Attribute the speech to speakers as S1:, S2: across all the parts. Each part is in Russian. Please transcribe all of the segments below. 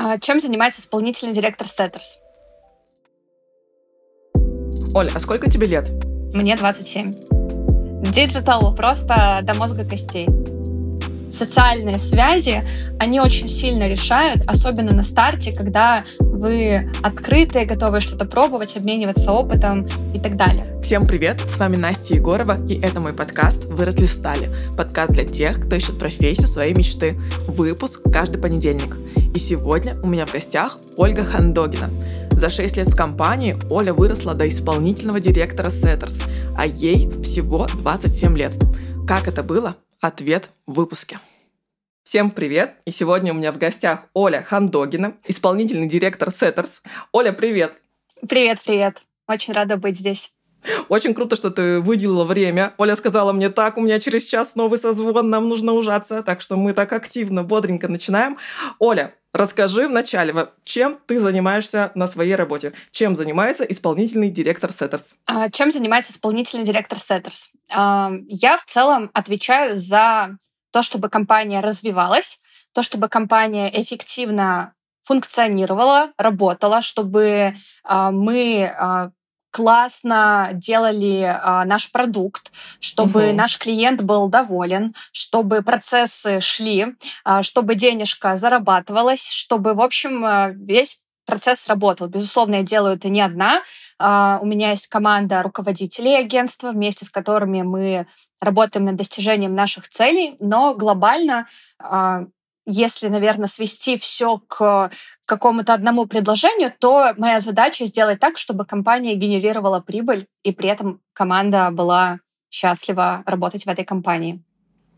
S1: А чем занимается исполнительный директор Setters?
S2: Оля, а сколько тебе лет?
S1: Мне 27. Digital просто до мозга костей. Социальные связи, они очень сильно решают, особенно на старте, когда вы открытые, готовы что-то пробовать, обмениваться опытом и так далее.
S2: Всем привет, с вами Настя Егорова, и это мой подкаст «Выросли стали». Подкаст для тех, кто ищет профессию своей мечты. Выпуск каждый понедельник. И сегодня у меня в гостях Ольга Хандогина. За 6 лет в компании Оля выросла до исполнительного директора Setters, а ей всего 27 лет. Как это было? Ответ в выпуске. Всем привет! И сегодня у меня в гостях Оля Хандогина, исполнительный директор Setters. Оля, привет!
S1: Привет, привет! Очень рада быть здесь.
S2: Очень круто, что ты выделила время. Оля сказала мне, так, у меня через час новый созвон, нам нужно ужаться. Так что мы так активно, бодренько начинаем. Оля, расскажи вначале, чем ты занимаешься на своей работе? Чем занимается исполнительный директор Setters?
S1: А, чем занимается исполнительный директор Setters? А, я в целом отвечаю за то, чтобы компания развивалась, то, чтобы компания эффективно функционировала, работала, чтобы а, мы классно делали а, наш продукт, чтобы угу. наш клиент был доволен, чтобы процессы шли, а, чтобы денежка зарабатывалась, чтобы, в общем, а, весь процесс работал. Безусловно, я делаю это не одна. А, у меня есть команда руководителей агентства, вместе с которыми мы работаем над достижением наших целей, но глобально а, если, наверное, свести все к какому-то одному предложению, то моя задача сделать так, чтобы компания генерировала прибыль, и при этом команда была счастлива работать в этой компании.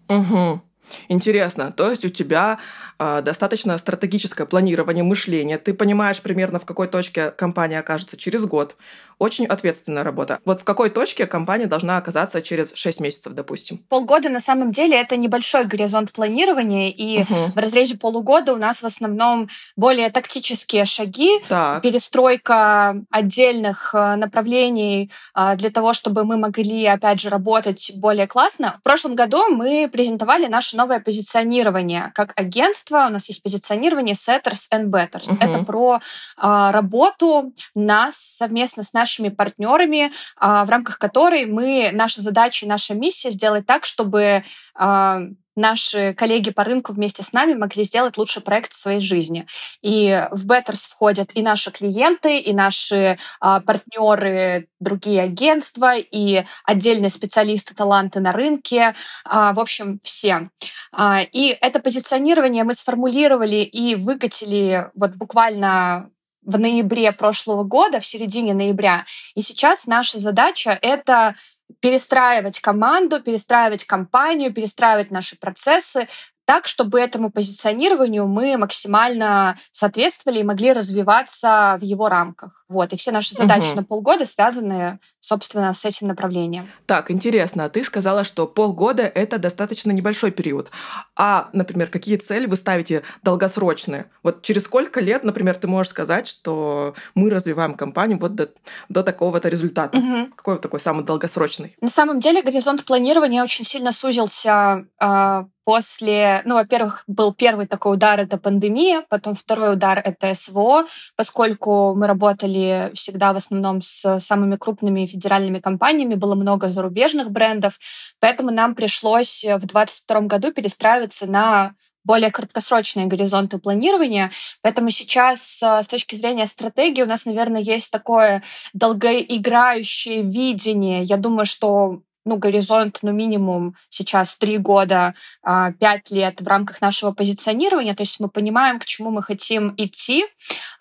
S2: Угу. Интересно. То есть у тебя э, достаточно стратегическое планирование, мышление. Ты понимаешь примерно, в какой точке компания окажется через год. Очень ответственная работа. Вот в какой точке компания должна оказаться через 6 месяцев, допустим?
S1: Полгода на самом деле это небольшой горизонт планирования, и угу. в разрезе полугода у нас в основном более тактические шаги, так. перестройка отдельных э, направлений э, для того, чтобы мы могли, опять же, работать более классно. В прошлом году мы презентовали наше новое позиционирование как агентство. У нас есть позиционирование Setters and Betters. Угу. Это про э, работу нас совместно с нашими нашими партнерами, а, в рамках которой мы, наша задача и наша миссия сделать так, чтобы а, наши коллеги по рынку вместе с нами могли сделать лучший проект в своей жизни. И в Betters входят и наши клиенты, и наши а, партнеры, другие агентства, и отдельные специалисты, таланты на рынке. А, в общем, все. А, и это позиционирование мы сформулировали и выкатили вот буквально в ноябре прошлого года, в середине ноября. И сейчас наша задача — это перестраивать команду, перестраивать компанию, перестраивать наши процессы так, чтобы этому позиционированию мы максимально соответствовали и могли развиваться в его рамках. Вот, и все наши задачи угу. на полгода связаны, собственно, с этим направлением.
S2: Так, интересно, ты сказала, что полгода — это достаточно небольшой период. А, например, какие цели вы ставите долгосрочные? Вот через сколько лет, например, ты можешь сказать, что мы развиваем компанию вот до, до такого-то результата? Угу. Какой такой самый долгосрочный?
S1: На самом деле горизонт планирования очень сильно сузился э, после, ну, во-первых, был первый такой удар — это пандемия, потом второй удар — это СВО, поскольку мы работали всегда в основном с самыми крупными федеральными компаниями, было много зарубежных брендов, поэтому нам пришлось в 2022 году перестраиваться на более краткосрочные горизонты планирования. Поэтому сейчас с точки зрения стратегии у нас, наверное, есть такое долгоиграющее видение. Я думаю, что ну, горизонт, ну, минимум сейчас три года, а, пять лет в рамках нашего позиционирования, то есть мы понимаем, к чему мы хотим идти,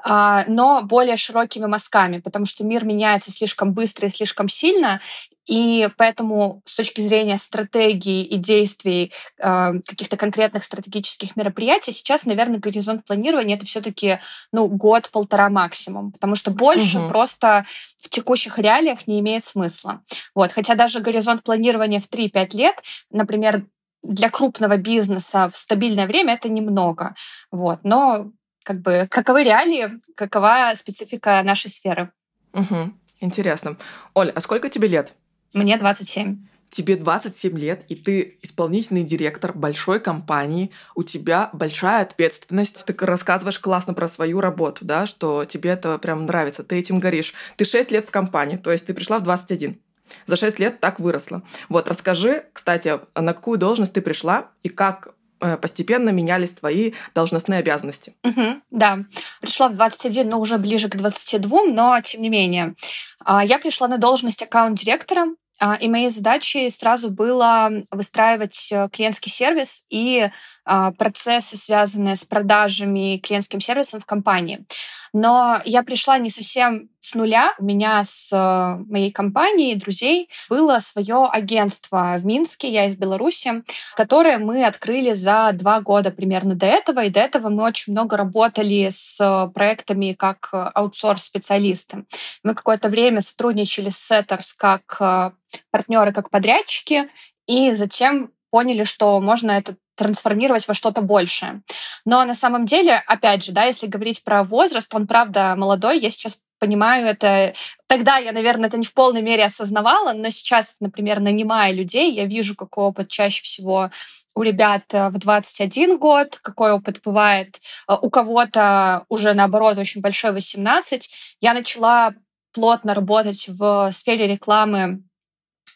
S1: а, но более широкими мазками, потому что мир меняется слишком быстро и слишком сильно, и поэтому с точки зрения стратегии и действий э, каких-то конкретных стратегических мероприятий сейчас, наверное, горизонт планирования это все-таки ну, год-полтора максимум, потому что больше угу. просто в текущих реалиях не имеет смысла. Вот. Хотя даже горизонт планирования в 3-5 лет, например, для крупного бизнеса в стабильное время это немного. Вот. Но как бы каковы реалии, какова специфика нашей сферы.
S2: Угу. Интересно. Оль, а сколько тебе лет?
S1: Мне 27.
S2: тебе 27 лет, и ты исполнительный директор большой компании, у тебя большая ответственность. Ты рассказываешь классно про свою работу, да, что тебе это прям нравится, ты этим горишь. Ты 6 лет в компании, то есть ты пришла в 21. За 6 лет так выросла. Вот, расскажи, кстати, на какую должность ты пришла и как постепенно менялись твои должностные обязанности.
S1: Угу, да, пришла в 21, но уже ближе к 22, но тем не менее. А, я пришла на должность аккаунт-директора а, и моей задачей сразу было выстраивать э, клиентский сервис и а, процессы, связанные с продажами и клиентским сервисом в компании. Но я пришла не совсем с нуля. У меня с э, моей компанией, друзей, было свое агентство в Минске, я из Беларуси, которое мы открыли за два года примерно до этого. И до этого мы очень много работали с проектами как аутсорс-специалисты. Мы какое-то время сотрудничали с Setters как э, партнеры, как подрядчики, и затем поняли, что можно это трансформировать во что-то большее. Но на самом деле, опять же, да, если говорить про возраст, он правда молодой. Я сейчас понимаю это. Тогда я, наверное, это не в полной мере осознавала, но сейчас, например, нанимая людей, я вижу, какой опыт чаще всего у ребят э, в 21 год, какой опыт бывает э, у кого-то уже, наоборот, очень большой 18. Я начала плотно работать в сфере рекламы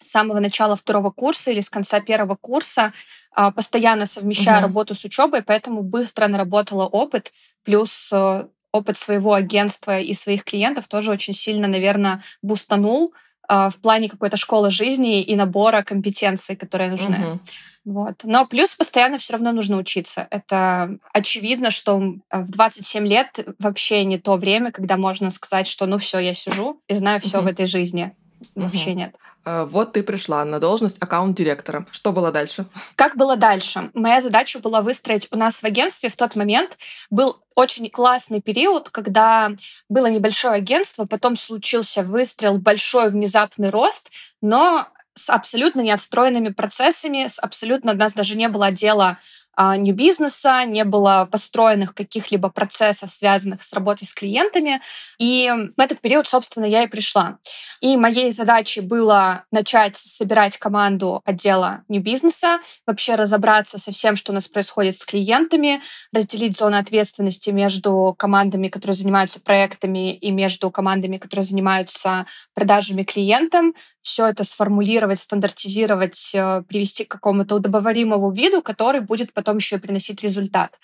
S1: с самого начала второго курса или с конца первого курса, а, постоянно совмещая угу. работу с учебой, поэтому быстро наработала опыт, плюс э, опыт своего агентства и своих клиентов тоже очень сильно, наверное, бустанул а, в плане какой-то школы жизни и набора компетенций, которые нужны. Угу. Вот. Но плюс постоянно все равно нужно учиться. Это очевидно, что в 27 лет вообще не то время, когда можно сказать, что ну все, я сижу и знаю все угу. в этой жизни. Вообще угу. нет.
S2: Э, вот ты пришла на должность аккаунт-директора. Что было дальше?
S1: Как было дальше? Моя задача была выстроить у нас в агентстве в тот момент был очень классный период, когда было небольшое агентство, потом случился выстрел, большой внезапный рост, но с абсолютно неотстроенными процессами, с абсолютно у нас даже не было отдела а, ни бизнеса, не было построенных каких-либо процессов, связанных с работой с клиентами. И в этот период, собственно, я и пришла. И моей задачей было начать собирать команду отдела не бизнеса, вообще разобраться со всем, что у нас происходит с клиентами, разделить зоны ответственности между командами, которые занимаются проектами, и между командами, которые занимаются продажами клиентам, все это сформулировать, стандартизировать, э, привести к какому-то удобоваримому виду, который будет потом еще и приносить результат.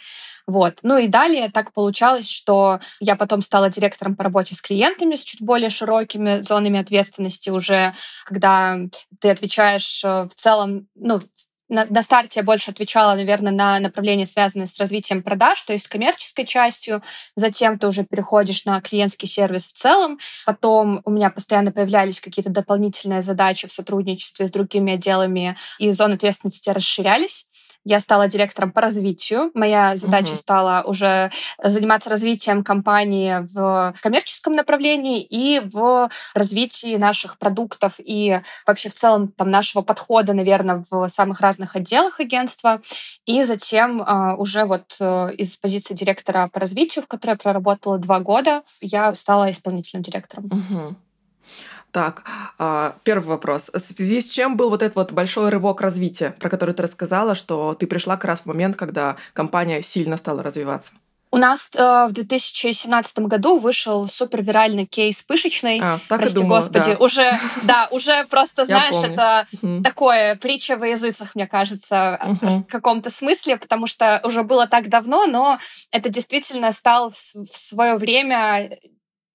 S1: Вот. Ну и далее так получалось, что я потом стала директором по работе с клиентами с чуть более широкими зонами ответственности уже, когда ты отвечаешь э, в целом, ну, на, на старте я больше отвечала, наверное, на направления, связанные с развитием продаж, то есть с коммерческой частью. Затем ты уже переходишь на клиентский сервис в целом. Потом у меня постоянно появлялись какие-то дополнительные задачи в сотрудничестве с другими отделами, и зоны ответственности расширялись. Я стала директором по развитию. Моя задача угу. стала уже заниматься развитием компании в коммерческом направлении и в развитии наших продуктов и вообще в целом там нашего подхода, наверное, в самых разных отделах агентства. И затем э, уже вот э, из позиции директора по развитию, в которой я проработала два года, я стала исполнительным директором.
S2: Угу. Так, а, первый вопрос. В связи с чем был вот этот вот большой рывок развития, про который ты рассказала, что ты пришла как раз в момент, когда компания сильно стала развиваться?
S1: У нас э, в 2017 году вышел супервиральный кейс пышечный.
S2: А, так
S1: Прости
S2: и думала,
S1: господи,
S2: да.
S1: уже, да, уже просто, знаешь, это такое притча во языцах, мне кажется, в каком-то смысле, потому что уже было так давно, но это действительно стал в свое время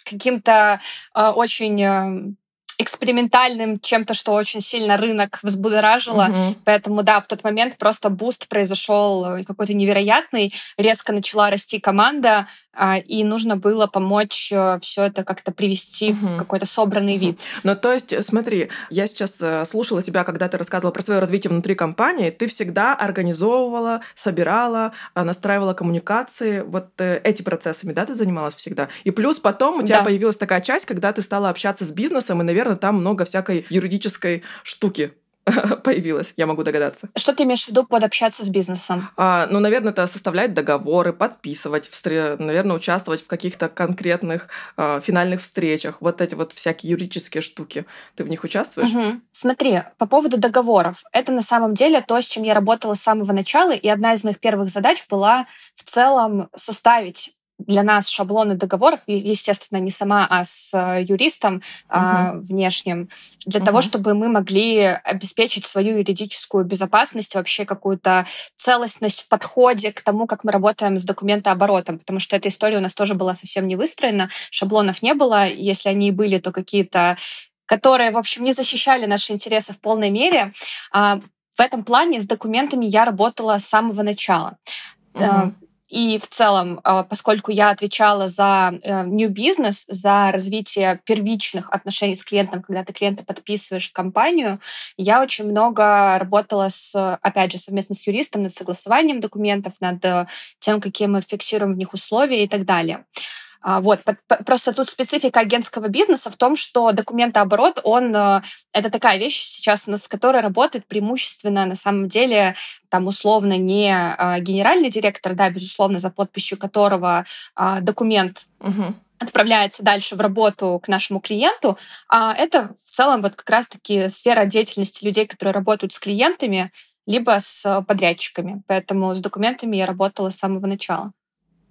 S1: каким-то э, очень э, экспериментальным чем-то, что очень сильно рынок взбудоражило. Угу. Поэтому, да, в тот момент просто boost произошел э, какой-то невероятный. Резко начала расти команда, а, и нужно было помочь э, все это как-то привести угу. в какой-то собранный угу. вид.
S2: Ну, то есть, смотри, я сейчас э, слушала тебя, когда ты рассказывала про свое развитие внутри компании, ты всегда организовывала, собирала, настраивала коммуникации, вот эти процессами, да, ты занималась всегда. И плюс потом у тебя да. появилась такая часть, когда ты стала общаться с бизнесом, и, наверное, наверное, там много всякой юридической штуки появилась, я могу догадаться.
S1: Что ты имеешь в виду под общаться с бизнесом?
S2: А, ну, наверное, это составлять договоры, подписывать, встр... наверное, участвовать в каких-то конкретных а, финальных встречах. Вот эти вот всякие юридические штуки. Ты в них участвуешь?
S1: Угу. Смотри, по поводу договоров. Это на самом деле то, с чем я работала с самого начала, и одна из моих первых задач была в целом составить для нас шаблоны договоров, естественно, не сама, а с э, юристом uh-huh. а, внешним, для uh-huh. того, чтобы мы могли обеспечить свою юридическую безопасность, вообще какую-то целостность в подходе к тому, как мы работаем с документооборотом, потому что эта история у нас тоже была совсем не выстроена, шаблонов не было, если они и были, то какие-то которые, в общем, не защищали наши интересы в полной мере. А, в этом плане с документами я работала с самого начала. Uh-huh. И в целом, а, поскольку я отвечала за э, new business, за развитие первичных отношений с клиентом, когда ты клиента подписываешь в компанию, я очень много работала с, опять же, совместно с юристом над согласованием документов, над э, тем, какие мы фиксируем в них условия и так далее. А, вот, просто тут специфика агентского бизнеса в том, что документооборот, он э, это такая вещь сейчас, с которой работает преимущественно на самом деле там условно не а, генеральный директор, да, безусловно, за подписью которого а, документ угу отправляется дальше в работу к нашему клиенту, а это в целом вот как раз-таки сфера деятельности людей, которые работают с клиентами, либо с подрядчиками. Поэтому с документами я работала с самого начала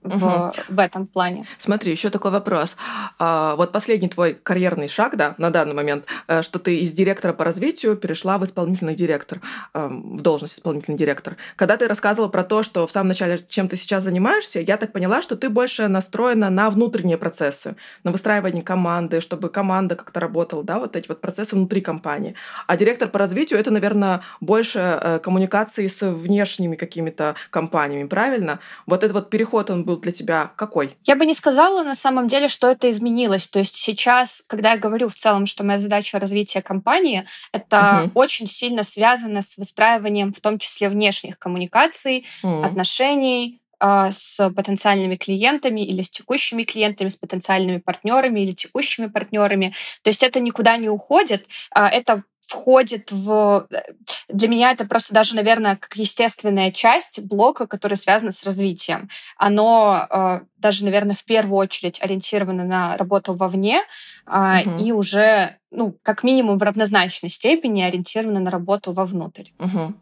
S1: в, угу. в этом плане.
S2: Смотри, еще такой вопрос. А, вот последний твой карьерный шаг, да, на данный момент, э, что ты из директора по развитию перешла в исполнительный директор, эм, в должность исполнительный директор. Когда ты рассказывала про то, что в самом начале, чем ты сейчас занимаешься, я так поняла, что ты больше настроена на внутренние процессы, на выстраивание команды, чтобы команда как-то работала, да, вот эти вот процессы внутри компании. А директор по развитию это, наверное, больше э, коммуникации с внешними какими-то компаниями, правильно? Вот этот вот переход, он был был для тебя какой?
S1: Я бы не сказала на самом деле, что это изменилось. То есть сейчас, когда я говорю в целом, что моя задача развития компании, это угу. очень сильно связано с выстраиванием в том числе внешних коммуникаций, угу. отношений, а, с потенциальными клиентами или с текущими клиентами, с потенциальными партнерами или текущими партнерами. То есть это никуда не уходит. А, это входит в... Э, для меня это просто даже, наверное, как естественная часть блока, который связан с развитием. Оно э, даже, наверное, в первую очередь ориентировано на работу вовне угу. и уже, ну, как минимум в равнозначной степени ориентировано на работу вовнутрь.
S2: Угу.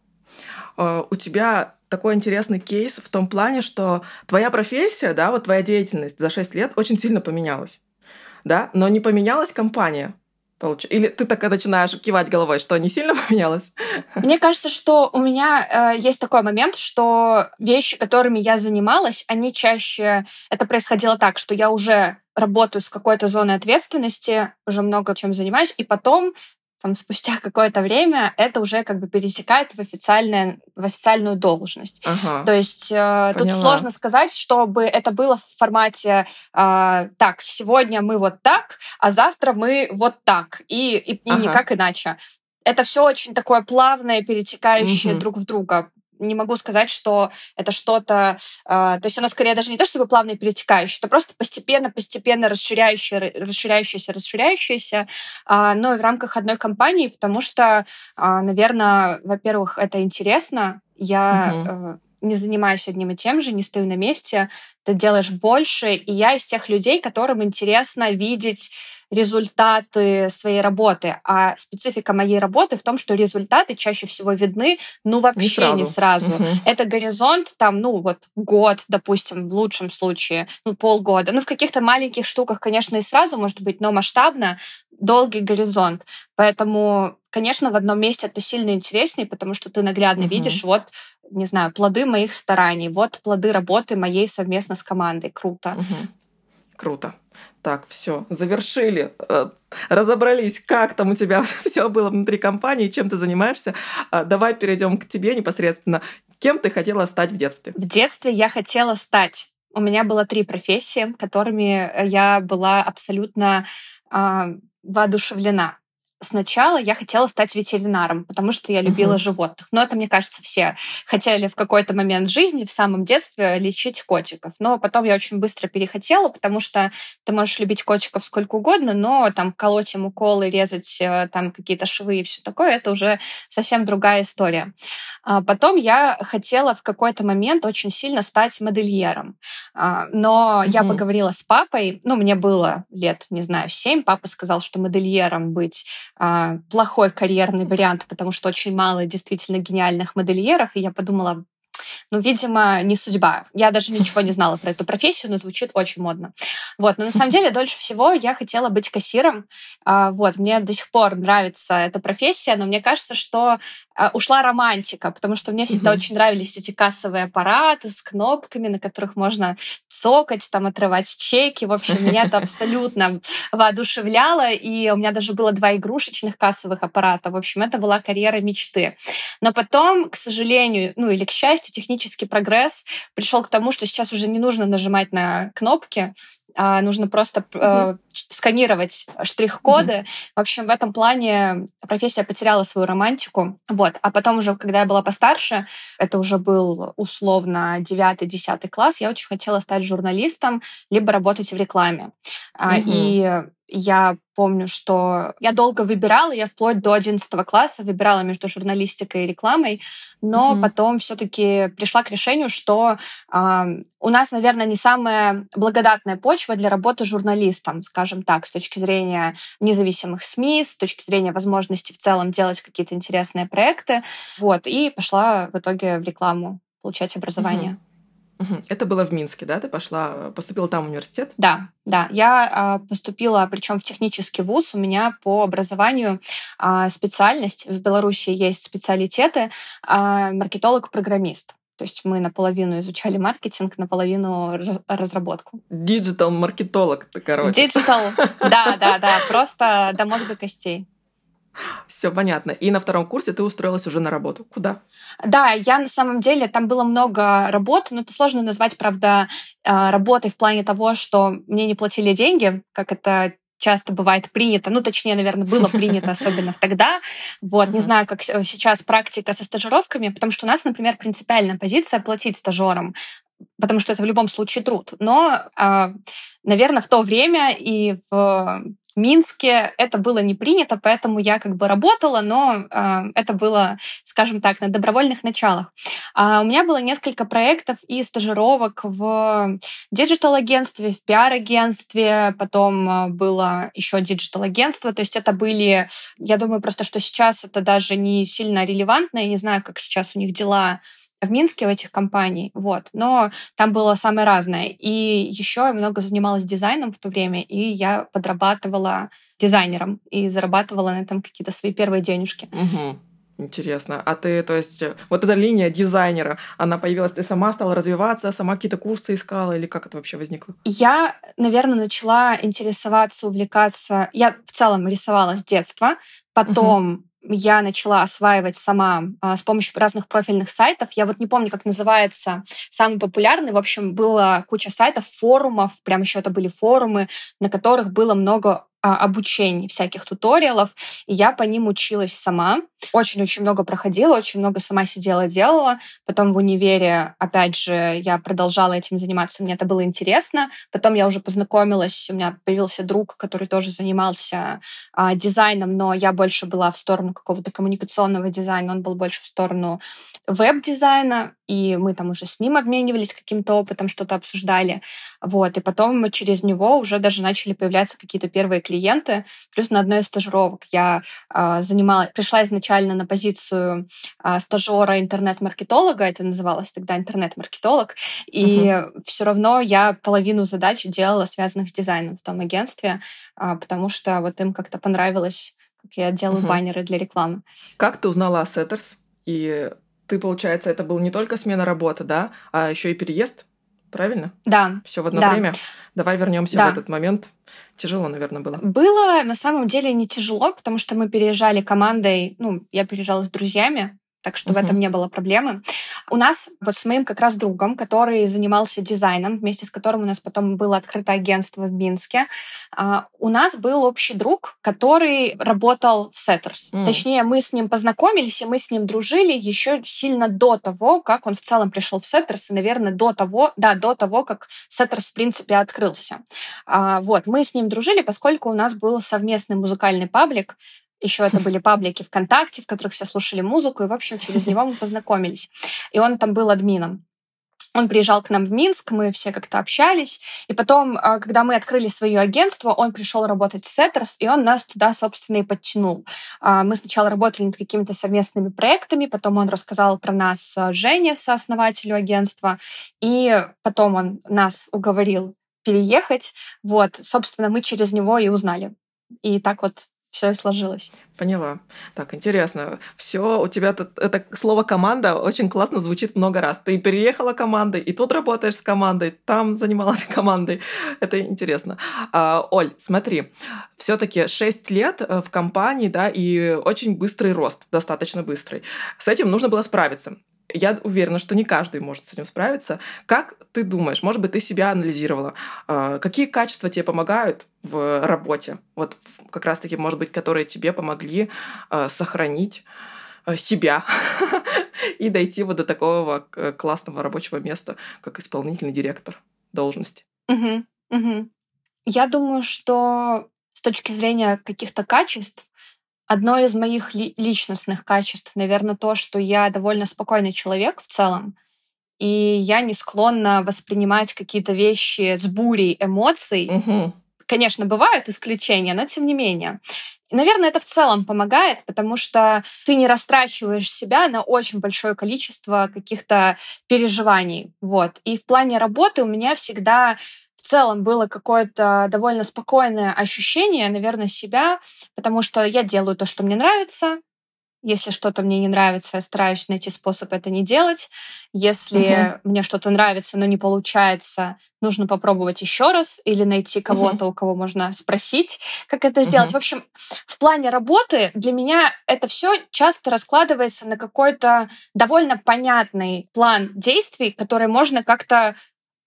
S2: У тебя такой интересный кейс в том плане, что твоя профессия, да, вот твоя деятельность за 6 лет очень сильно поменялась, да, но не поменялась компания. Получ... Или ты так начинаешь кивать головой, что не сильно поменялось?
S1: Мне кажется, что у меня э, есть такой момент, что вещи, которыми я занималась, они чаще... Это происходило так, что я уже работаю с какой-то зоной ответственности, уже много чем занимаюсь, и потом там, спустя какое-то время это уже как бы пересекает в, официальное, в официальную должность. Ага, То есть э, тут сложно сказать, чтобы это было в формате э, так, сегодня мы вот так, а завтра мы вот так, и, и, и ага. никак иначе. Это все очень такое плавное, перетекающее угу. друг в друга не могу сказать, что это что-то... Э, то есть оно скорее даже не то, чтобы плавно перетекающее, это просто постепенно-постепенно расширяющее, расширяющееся, расширяющееся, э, но и в рамках одной компании, потому что, э, наверное, во-первых, это интересно. Я... Угу. Не занимаюсь одним и тем же, не стою на месте, ты делаешь больше. И я из тех людей, которым интересно видеть результаты своей работы. А специфика моей работы в том, что результаты чаще всего видны, ну, вообще не сразу. Не сразу. Угу. Это горизонт, там, ну, вот год, допустим, в лучшем случае, ну, полгода. Ну, в каких-то маленьких штуках, конечно, и сразу может быть, но масштабно долгий горизонт. Поэтому, конечно, в одном месте это сильно интереснее, потому что ты наглядно угу. видишь, вот, не знаю, плоды моих стараний, вот плоды работы моей совместно с командой. Круто.
S2: Угу. Круто. Так, все, завершили, э, разобрались, как там у тебя все было внутри компании, чем ты занимаешься. А, давай перейдем к тебе непосредственно. Кем ты хотела стать в детстве?
S1: В детстве я хотела стать у меня было три профессии, которыми я была абсолютно э, воодушевлена. Сначала я хотела стать ветеринаром, потому что я любила uh-huh. животных. Но это, мне кажется, все хотели в какой-то момент жизни, в самом детстве, лечить котиков. Но потом я очень быстро перехотела, потому что ты можешь любить котиков сколько угодно, но там колоть им уколы, резать э, там какие-то швы и все такое, это уже совсем другая история. А потом я хотела в какой-то момент очень сильно стать модельером. А, но uh-huh. я поговорила с папой, ну, мне было лет, не знаю, семь, папа сказал, что модельером быть а, плохой карьерный вариант, потому что очень мало действительно гениальных модельеров, и я подумала, ну, видимо, не судьба. Я даже ничего не знала про эту профессию, но звучит очень модно. Вот, но на самом деле дольше всего я хотела быть кассиром. А, вот, мне до сих пор нравится эта профессия, но мне кажется, что ушла романтика, потому что мне всегда очень нравились эти кассовые аппараты с кнопками, на которых можно цокать, там, отрывать чеки. В общем, меня это абсолютно воодушевляло, и у меня даже было два игрушечных кассовых аппарата. В общем, это была карьера мечты. Но потом, к сожалению, ну или к счастью, технический прогресс пришел к тому, что сейчас уже не нужно нажимать на кнопки, а нужно просто э, сканировать штрих-коды. Mm-hmm. В общем, в этом плане профессия потеряла свою романтику. Вот. А потом уже, когда я была постарше, это уже был условно 9-10 класс, я очень хотела стать журналистом, либо работать в рекламе. Mm-hmm. И я помню, что я долго выбирала, я вплоть до 11 класса выбирала между журналистикой и рекламой, но mm-hmm. потом все-таки пришла к решению, что э, у нас, наверное, не самая благодатная почва для работы журналистом, скажем так, с точки зрения независимых СМИ, с точки зрения возможности в целом делать какие-то интересные проекты. Вот, и пошла в итоге в рекламу получать образование. Mm-hmm.
S2: Это было в Минске, да? Ты пошла, поступила там в университет?
S1: Да, да. Я э, поступила, причем в технический вуз. У меня по образованию э, специальность. В Беларуси есть специалитеты э, маркетолог-программист. То есть мы наполовину изучали маркетинг, наполовину разработку.
S2: Digital-маркетолог, ты, короче.
S1: Digital, да, да, да, просто до мозга костей.
S2: Все понятно. И на втором курсе ты устроилась уже на работу. Куда?
S1: Да, я на самом деле, там было много работ, но это сложно назвать, правда, а, работой в плане того, что мне не платили деньги, как это часто бывает принято, ну, точнее, наверное, было принято, особенно тогда. Вот, не знаю, как сейчас практика со стажировками, потому что у нас, например, принципиальная позиция платить стажерам потому что это в любом случае труд. Но, а, наверное, в то время и в Минске. Это было не принято, поэтому я как бы работала, но э, это было, скажем так, на добровольных началах. А у меня было несколько проектов и стажировок в digital-агентстве, в пиар-агентстве, потом а, было еще digital-агентство, то есть это были, я думаю просто, что сейчас это даже не сильно релевантно, я не знаю, как сейчас у них дела в Минске у этих компаний, вот. Но там было самое разное. И еще я много занималась дизайном в то время, и я подрабатывала дизайнером и зарабатывала на этом какие-то свои первые денежки.
S2: Угу. Интересно. А ты, то есть, вот эта линия дизайнера, она появилась, ты сама стала развиваться, сама какие-то курсы искала, или как это вообще возникло?
S1: Я, наверное, начала интересоваться, увлекаться. Я в целом рисовала с детства, потом угу я начала осваивать сама а, с помощью разных профильных сайтов. Я вот не помню, как называется самый популярный. В общем, была куча сайтов, форумов, прям еще это были форумы, на которых было много обучений, всяких туториалов, и я по ним училась сама. Очень-очень много проходила, очень много сама сидела, делала. Потом в универе, опять же, я продолжала этим заниматься, мне это было интересно. Потом я уже познакомилась, у меня появился друг, который тоже занимался а, дизайном, но я больше была в сторону какого-то коммуникационного дизайна, он был больше в сторону веб-дизайна, и мы там уже с ним обменивались каким-то опытом, что-то обсуждали. Вот, и потом мы через него уже даже начали появляться какие-то первые. Плюс на одной из стажировок я э, занимала, пришла изначально на позицию э, стажера интернет-маркетолога, это называлось тогда интернет-маркетолог, и uh-huh. все равно я половину задач делала, связанных с дизайном в том агентстве, э, потому что вот им как-то понравилось, как я делаю uh-huh. баннеры для рекламы.
S2: Как ты узнала о Setters? И ты, получается, это был не только смена работы, да, а еще и переезд правильно?
S1: Да.
S2: Все в одно
S1: да.
S2: время. Давай вернемся да. в этот момент. Тяжело, наверное, было.
S1: Было на самом деле не тяжело, потому что мы переезжали командой, ну, я переезжала с друзьями, так что uh-huh. в этом не было проблемы. У нас вот с моим как раз другом, который занимался дизайном, вместе с которым у нас потом было открыто агентство в Минске, а, у нас был общий друг, который работал в Setters. Mm. Точнее, мы с ним познакомились, и мы с ним дружили еще сильно до того, как он в целом пришел в Setters, и, наверное, до того, да, до того, как Setters, в принципе, открылся. А, вот, мы с ним дружили, поскольку у нас был совместный музыкальный паблик, еще это были паблики ВКонтакте, в которых все слушали музыку, и, в общем, через него мы познакомились. И он там был админом. Он приезжал к нам в Минск, мы все как-то общались. И потом, а, когда мы открыли свое агентство, он пришел работать в Setters, и он нас туда, собственно, и подтянул. А, мы сначала работали над какими-то совместными проектами, потом он рассказал про нас а, Жене, сооснователю агентства, и потом он нас уговорил переехать. Вот, собственно, мы через него и узнали. И так вот все сложилось.
S2: Поняла. Так, интересно. Все, у тебя тут, это слово команда очень классно звучит много раз. Ты переехала командой, и тут работаешь с командой, там занималась командой. Это интересно. А, Оль, смотри, все-таки 6 лет э, в компании, да, и очень быстрый рост, достаточно быстрый. С этим нужно было справиться я уверена, что не каждый может с этим справиться. Как ты думаешь, может быть, ты себя анализировала? А, какие качества тебе помогают в работе? Вот как раз-таки, может быть, которые тебе помогли а, сохранить а, себя и дойти вот до такого классного рабочего места, как исполнительный директор должности.
S1: Я думаю, что с точки зрения каких-то качеств Одно из моих ли- личностных качеств, наверное, то, что я довольно спокойный человек в целом, и я не склонна воспринимать какие-то вещи с бурей эмоций. Угу. Конечно, бывают исключения, но тем не менее. И, наверное, это в целом помогает, потому что ты не растрачиваешь себя на очень большое количество каких-то переживаний. Вот. И в плане работы у меня всегда в целом было какое-то довольно спокойное ощущение, наверное, себя, потому что я делаю то, что мне нравится. Если что-то мне не нравится, я стараюсь найти способ это не делать. Если угу. мне что-то нравится, но не получается, нужно попробовать еще раз или найти кого-то, угу. у кого можно спросить, как это сделать. Угу. В общем, в плане работы для меня это все часто раскладывается на какой-то довольно понятный план действий, который можно как-то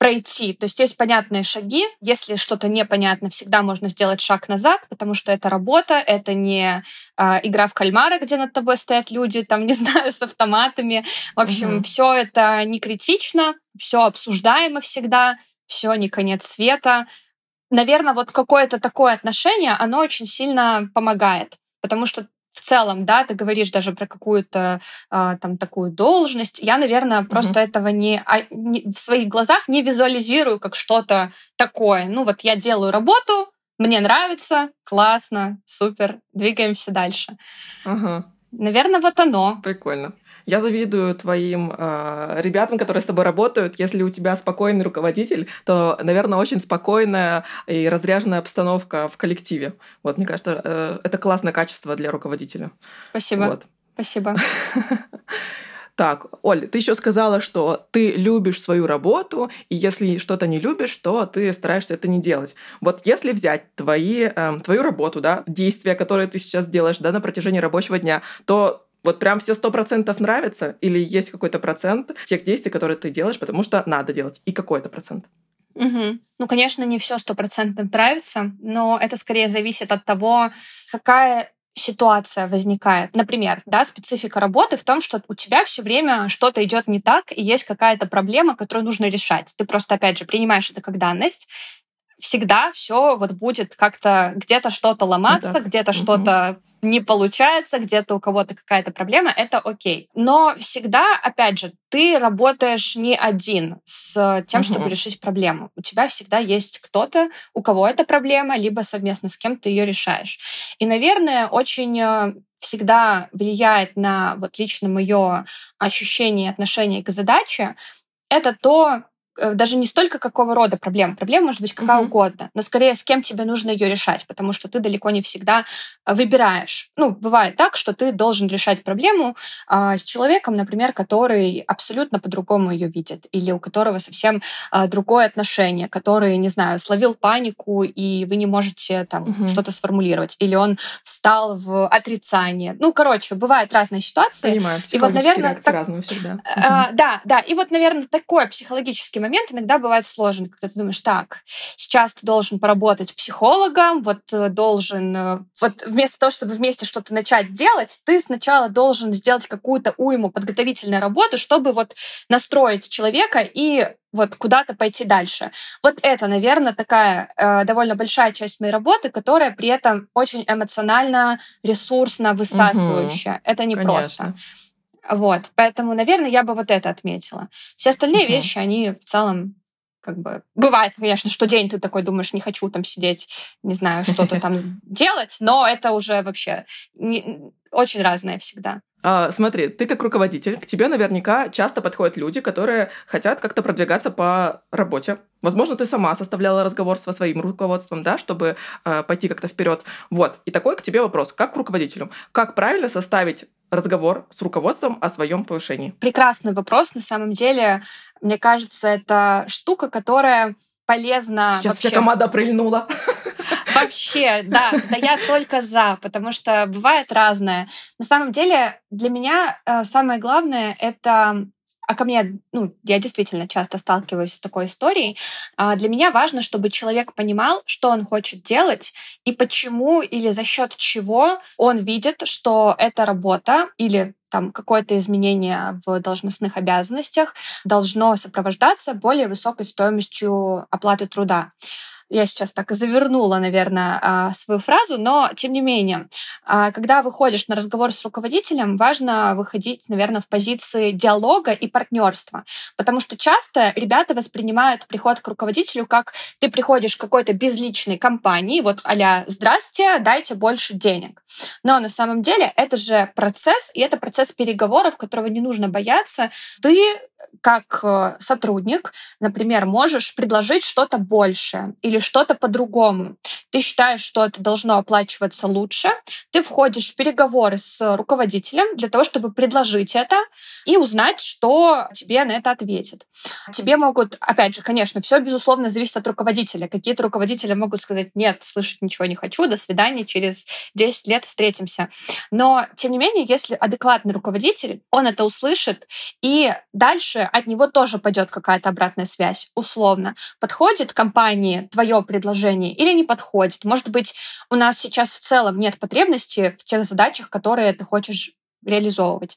S1: пройти. То есть есть понятные шаги. Если что-то непонятно, всегда можно сделать шаг назад, потому что это работа, это не э, игра в кальмара, где над тобой стоят люди, там, не знаю, с автоматами. В общем, угу. все это не критично, все обсуждаемо всегда, все не конец света. Наверное, вот какое-то такое отношение, оно очень сильно помогает. Потому что в целом, да, ты говоришь даже про какую-то а, там такую должность, я, наверное, mm-hmm. просто этого не, а, не в своих глазах не визуализирую как что-то такое. Ну вот я делаю работу, мне нравится, классно, супер, двигаемся дальше.
S2: Ага.
S1: Наверное, вот оно.
S2: Прикольно. Я завидую твоим э, ребятам, которые с тобой работают. Если у тебя спокойный руководитель, то, наверное, очень спокойная и разряженная обстановка в коллективе. Вот, мне кажется, э, это классное качество для руководителя.
S1: Спасибо. Вот. Спасибо.
S2: Так, Оль, ты еще сказала, что ты любишь свою работу, и если что-то не любишь, то ты стараешься это не делать. Вот если взять твои, э, твою работу, да, действия, которые ты сейчас делаешь да, на протяжении рабочего дня, то вот прям все сто процентов нравится или есть какой-то процент тех действий, которые ты делаешь, потому что надо делать, и какой-то процент?
S1: Угу. Ну, конечно, не все стопроцентно нравится, но это скорее зависит от того, какая ситуация возникает. Например, да, специфика работы в том, что у тебя все время что-то идет не так, и есть какая-то проблема, которую нужно решать. Ты просто, опять же, принимаешь это как данность, всегда все вот будет как-то где-то что-то ломаться, где-то угу. что-то не получается, где-то у кого-то какая-то проблема, это окей. Но всегда, опять же, ты работаешь не один с тем, угу. чтобы решить проблему. У тебя всегда есть кто-то, у кого эта проблема, либо совместно с кем ты ее решаешь. И, наверное, очень э, всегда влияет на вот лично мое ощущение и отношение к задаче, это то, даже не столько какого рода проблема. Проблема может быть какая угу. угодно, но скорее с кем тебе нужно ее решать, потому что ты далеко не всегда э, выбираешь. Ну, бывает так, что ты должен решать проблему а, с человеком, например, который абсолютно по-другому ее видит, или у которого совсем а, другое отношение, который, не знаю, словил панику, и вы не можете там угу. что-то сформулировать, или он встал в отрицание. Ну, короче, бывают разные ситуации.
S2: Понимаю, и вот, наверное, так... разные всегда.
S1: А, да, да. И вот, наверное, такой психологический момент иногда бывает сложен, когда ты думаешь, так, сейчас ты должен поработать психологом, вот э, должен, э, вот вместо того, чтобы вместе что-то начать делать, ты сначала должен сделать какую-то уйму подготовительной работы, чтобы вот настроить человека и вот куда-то пойти дальше. Вот это, наверное, такая э, довольно большая часть моей работы, которая при этом очень эмоционально, ресурсно высасывающая. Угу. Это не Конечно. просто. Вот, поэтому, наверное, я бы вот это отметила. Все остальные угу. вещи, они в целом как бы бывает, конечно, что день ты такой думаешь, не хочу там сидеть, не знаю, что-то там делать, но это уже вообще не, очень разное всегда.
S2: А, смотри, ты как руководитель, к тебе наверняка часто подходят люди, которые хотят как-то продвигаться по работе. Возможно, ты сама составляла разговор со своим руководством, да, чтобы э, пойти как-то вперед. Вот. И такой к тебе вопрос, как к руководителю. Как правильно составить разговор с руководством о своем повышении?
S1: Прекрасный вопрос. На самом деле, мне кажется, это штука, которая полезна.
S2: Сейчас
S1: вообще...
S2: вся команда прильнула.
S1: Вообще, да, да я только за, потому что бывает разное. На самом деле, для меня э, самое главное — это а ко мне, ну, я действительно часто сталкиваюсь с такой историей. А для меня важно, чтобы человек понимал, что он хочет делать и почему или за счет чего он видит, что эта работа или там какое-то изменение в должностных обязанностях должно сопровождаться более высокой стоимостью оплаты труда. Я сейчас так завернула, наверное, а, свою фразу, но тем не менее, а, когда выходишь на разговор с руководителем, важно выходить, наверное, в позиции диалога и партнерства, потому что часто ребята воспринимают приход к руководителю как ты приходишь к какой-то безличной компании, вот а «Здрасте, дайте больше денег». Но на самом деле это же процесс, и это процесс переговоров, которого не нужно бояться. Ты как э, сотрудник, например, можешь предложить что-то большее или что-то по-другому. Ты считаешь, что это должно оплачиваться лучше. Ты входишь в переговоры с руководителем для того, чтобы предложить это и узнать, что тебе на это ответит. Тебе могут, опять же, конечно, все безусловно зависит от руководителя. Какие-то руководители могут сказать, нет, слышать ничего не хочу, до свидания, через 10 лет встретимся. Но, тем не менее, если адекватный руководитель, он это услышит, и дальше от него тоже пойдет какая-то обратная связь, условно. Подходит компании твое предложение или не подходит? Может быть, у нас сейчас в целом нет потребности в тех задачах, которые ты хочешь реализовывать.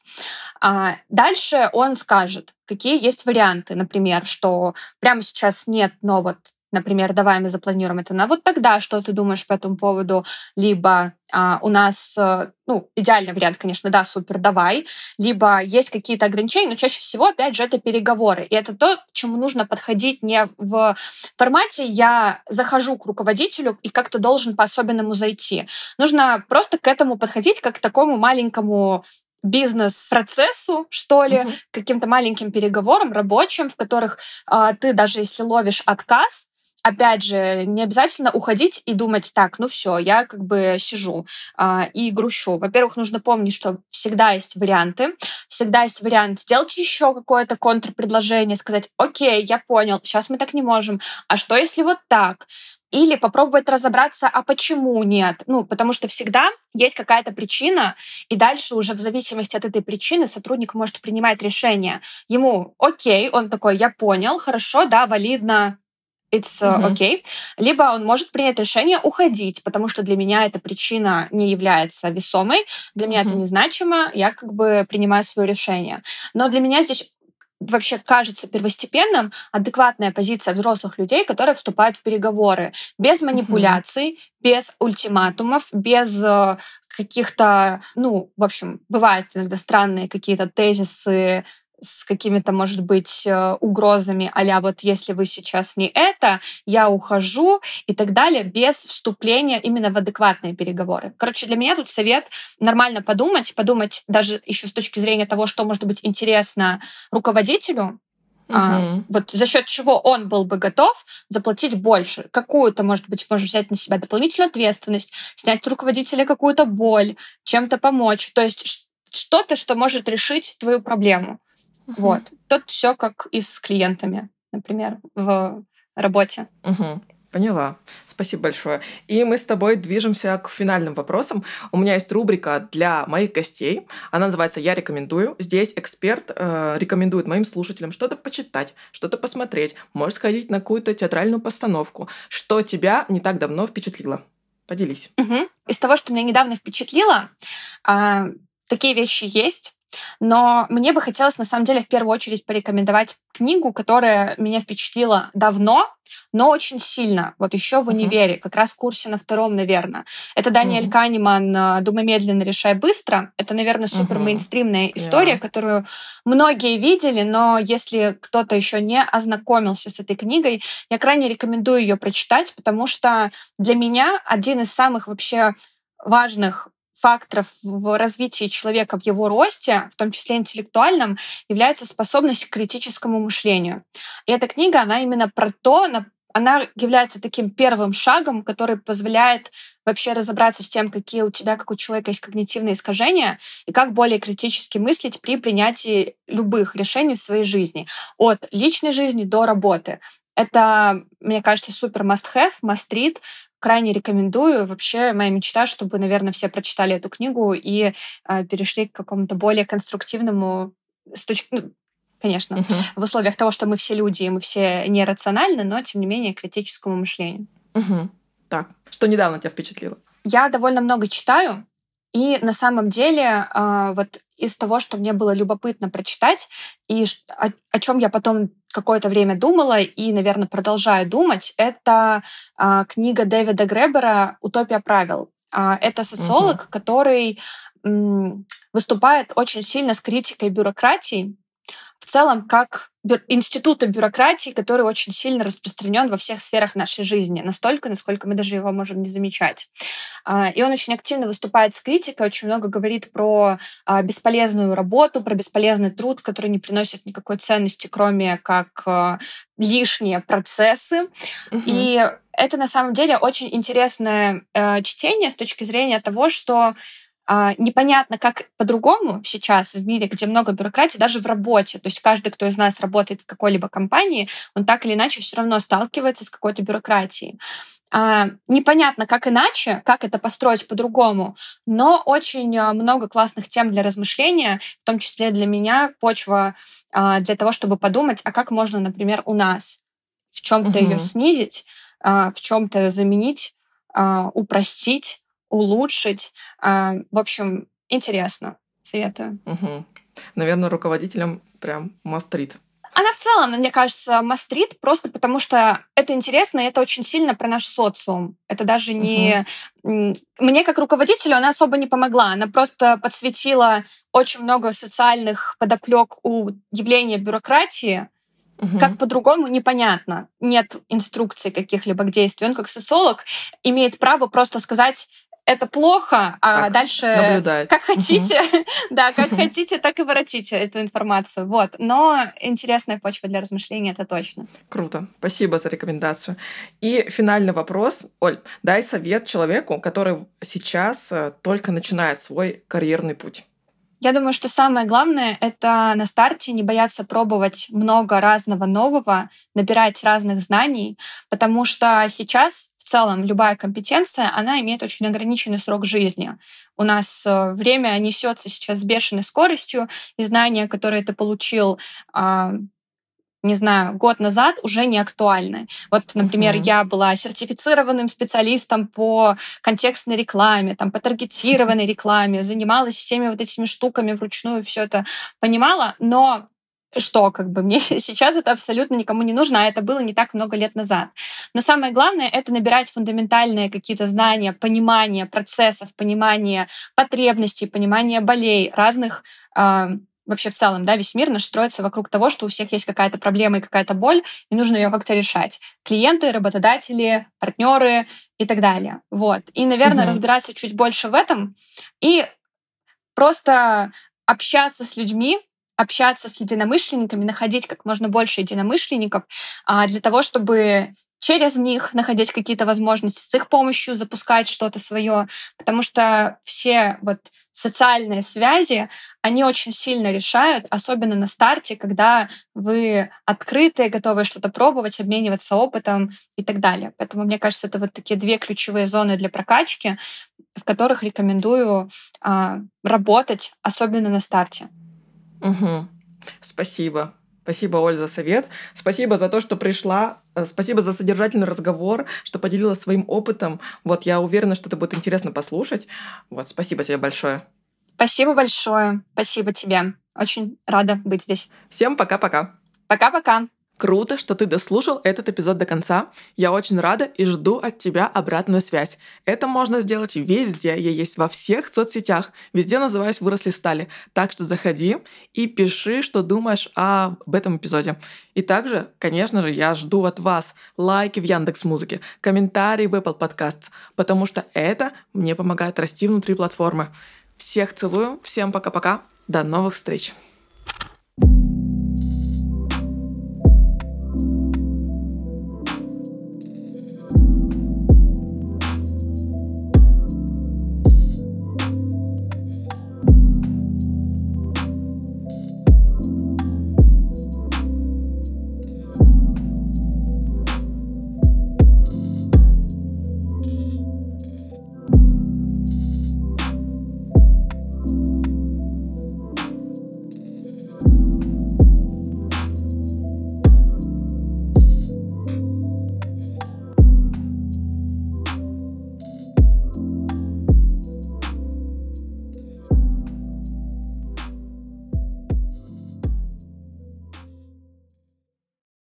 S1: А дальше он скажет, какие есть варианты, например, что прямо сейчас нет, но вот например, давай мы запланируем это на вот тогда, что ты думаешь по этому поводу, либо а, у нас, э, ну, идеальный вариант, конечно, да, супер, давай, либо есть какие-то ограничения, но чаще всего, опять же, это переговоры. И это то, к чему нужно подходить не в формате «я захожу к руководителю и как-то должен по-особенному зайти». Нужно просто к этому подходить как к такому маленькому бизнес-процессу, что ли, uh-huh. каким-то маленьким переговорам рабочим, в которых э, ты даже если ловишь отказ, опять же, не обязательно уходить и думать, так, ну все, я как бы сижу а, и грущу. Во-первых, нужно помнить, что всегда есть варианты, всегда есть вариант сделать еще какое-то контрпредложение, сказать, окей, я понял, сейчас мы так не можем, а что если вот так? Или попробовать разобраться, а почему нет? Ну, потому что всегда есть какая-то причина, и дальше уже в зависимости от этой причины сотрудник может принимать решение. Ему окей, он такой, я понял, хорошо, да, валидно, it's uh, mm-hmm. okay. Либо он может принять решение уходить, потому что для меня эта причина не является весомой, для меня mm-hmm. это незначимо, я как бы принимаю свое решение. Но для меня здесь вообще кажется первостепенным адекватная позиция взрослых людей, которые вступают в переговоры без манипуляций, mm-hmm. без ультиматумов, без э, каких-то, ну, в общем, бывают иногда странные какие-то тезисы с какими-то, может быть, э, угрозами, а вот если вы сейчас не это, я ухожу и так далее, без вступления именно в адекватные переговоры. Короче, для меня тут совет нормально подумать, подумать даже еще с точки зрения того, что может быть интересно руководителю, Угу. А, вот за счет чего он был бы готов заплатить больше. Какую-то, может быть, может взять на себя дополнительную ответственность, снять с руководителя какую-то боль, чем-то помочь. То есть что-то, что может решить твою проблему. Угу. Вот. Тут все как и с клиентами, например, в работе.
S2: Угу. Поняла. Спасибо большое. И мы с тобой движемся к финальным вопросам. У меня есть рубрика для моих гостей. Она называется «Я рекомендую». Здесь эксперт э, рекомендует моим слушателям что-то почитать, что-то посмотреть, может сходить на какую-то театральную постановку. Что тебя не так давно впечатлило? Поделись.
S1: Угу. Из того, что меня недавно впечатлило, э, такие вещи есть. Но мне бы хотелось, на самом деле, в первую очередь порекомендовать книгу, которая меня впечатлила давно, но очень сильно. Вот еще в универе, uh-huh. как раз в курсе на втором, наверное. Это Даниэль uh-huh. Канеман «Думай медленно, решай быстро». Это, наверное, супер мейнстримная uh-huh. история, yeah. которую многие видели, но если кто-то еще не ознакомился с этой книгой, я крайне рекомендую ее прочитать, потому что для меня один из самых вообще важных факторов в развитии человека, в его росте, в том числе интеллектуальном, является способность к критическому мышлению. И эта книга, она именно про то, она является таким первым шагом, который позволяет вообще разобраться с тем, какие у тебя, как у человека, есть когнитивные искажения, и как более критически мыслить при принятии любых решений в своей жизни, от личной жизни до работы. Это, мне кажется, супер must-have, must-read, крайне рекомендую. Вообще моя мечта, чтобы, наверное, все прочитали эту книгу и э, перешли к какому-то более конструктивному с точки, ну, конечно, uh-huh. в условиях того, что мы все люди и мы все нерациональны, но тем не менее критическому мышлению.
S2: Uh-huh. Так, что недавно тебя впечатлило?
S1: Я довольно много читаю, и на самом деле э, вот из того, что мне было любопытно прочитать, и о, о чем я потом какое-то время думала и, наверное, продолжаю думать, это э, книга Дэвида Гребера «Утопия правил». Э, это социолог, угу. который выступает очень сильно с критикой бюрократии, в целом как бю- института бюрократии, который очень сильно распространен во всех сферах нашей жизни, настолько, насколько мы даже его можем не замечать. А, и он очень активно выступает с критикой, очень много говорит про а, бесполезную работу, про бесполезный труд, который не приносит никакой ценности, кроме как а, лишние процессы. Угу. И это на самом деле очень интересное э, чтение с точки зрения того, что непонятно, как по-другому сейчас в мире, где много бюрократии, даже в работе. То есть каждый, кто из нас работает в какой-либо компании, он так или иначе все равно сталкивается с какой-то бюрократией. А, непонятно, как иначе, как это построить по-другому, но очень а, много классных тем для размышления, в том числе для меня почва а, для того, чтобы подумать, а как можно, например, у нас в чем-то угу. ее снизить, а, в чем-то заменить, а, упростить, улучшить. А, в общем, интересно. Советую.
S2: Угу. Наверное, руководителям прям мастрит.
S1: Она в целом, мне кажется, мастрит просто потому, что это интересно, и это очень сильно про наш социум. Это даже не... Угу. Мне как руководителю она особо не помогла. Она просто подсветила очень много социальных подоплек у явления бюрократии, Угу. Как по-другому непонятно. Нет инструкций каких-либо к действию. Он как социолог имеет право просто сказать, это плохо, а так, дальше наблюдает. как хотите, да, как хотите, так и воротите эту информацию. Вот. Но интересная почва для размышления это точно.
S2: Круто. Спасибо за рекомендацию. И финальный вопрос. Оль, дай совет человеку, который сейчас э, только начинает свой карьерный путь.
S1: Я думаю, что самое главное — это на старте не бояться пробовать много разного нового, набирать разных знаний, потому что сейчас целом любая компетенция, она имеет очень ограниченный срок жизни. У нас э, время несется сейчас с бешеной скоростью, и знания, которые ты получил а, не знаю, год назад уже не актуальны. Вот, например, uh-huh. я была сертифицированным специалистом по контекстной рекламе, там, по таргетированной рекламе, занималась всеми вот этими штуками вручную, все это понимала, но что как бы мне сейчас это абсолютно никому не нужно, а это было не так много лет назад. Но самое главное — это набирать фундаментальные какие-то знания, понимание процессов, понимание потребностей, понимание болей разных э, вообще в целом, да, весь мир наш строится вокруг того, что у всех есть какая-то проблема и какая-то боль, и нужно ее как-то решать. Клиенты, работодатели, партнеры и так далее. Вот. И, наверное, угу. разбираться чуть больше в этом и просто общаться с людьми, общаться с единомышленниками, находить как можно больше единомышленников а, для того, чтобы через них находить какие-то возможности, с их помощью запускать что-то свое, потому что все вот социальные связи, они очень сильно решают, особенно на старте, когда вы открыты, готовы что-то пробовать, обмениваться опытом и так далее. Поэтому, мне кажется, это вот такие две ключевые зоны для прокачки, в которых рекомендую а, работать, особенно на старте.
S2: Угу. Спасибо. Спасибо, Оль, за совет. Спасибо за то, что пришла. Э, спасибо за содержательный разговор, что поделилась своим опытом. Вот я уверена, что это будет интересно послушать. Вот, спасибо тебе большое.
S1: Спасибо большое. Спасибо тебе. Очень рада быть здесь.
S2: Всем пока-пока.
S1: Пока-пока.
S2: Круто, что ты дослушал этот эпизод до конца. Я очень рада и жду от тебя обратную связь. Это можно сделать везде. Я есть во всех соцсетях. Везде называюсь «Выросли стали». Так что заходи и пиши, что думаешь об этом эпизоде. И также, конечно же, я жду от вас лайки в Яндекс Музыке, комментарии в Apple Podcasts, потому что это мне помогает расти внутри платформы. Всех целую, всем пока-пока, до новых встреч!